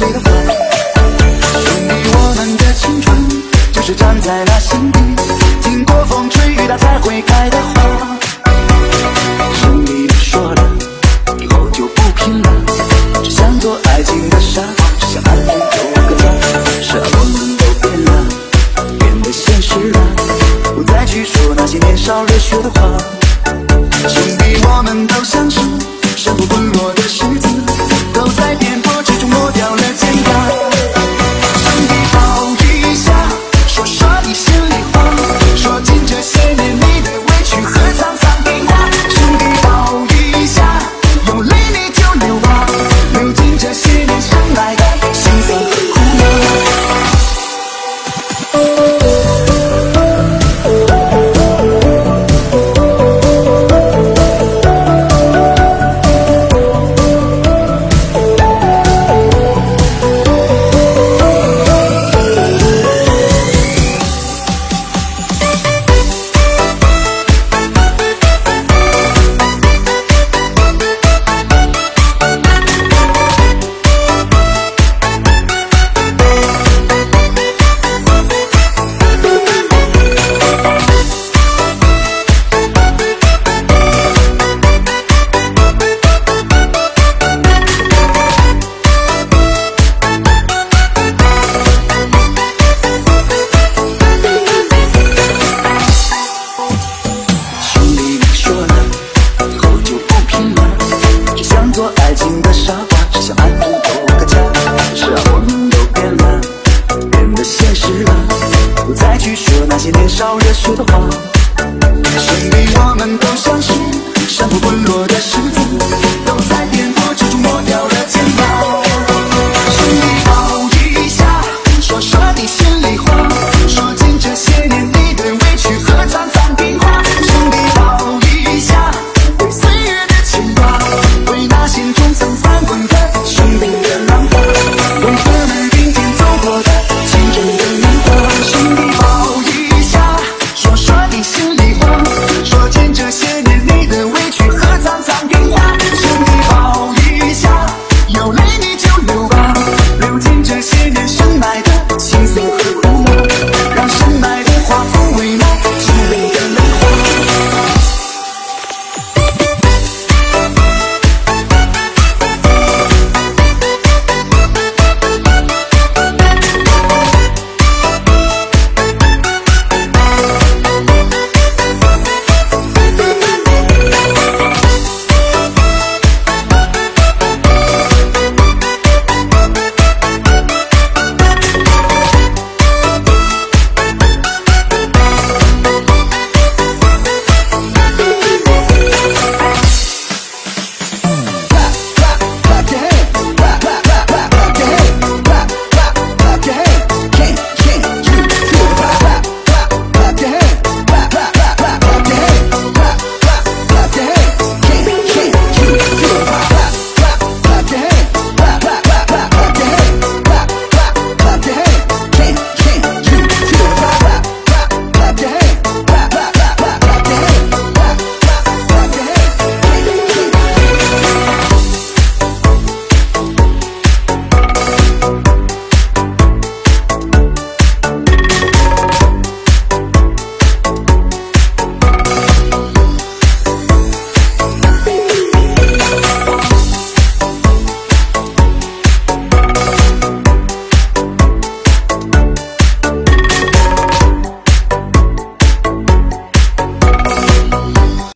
little Oh.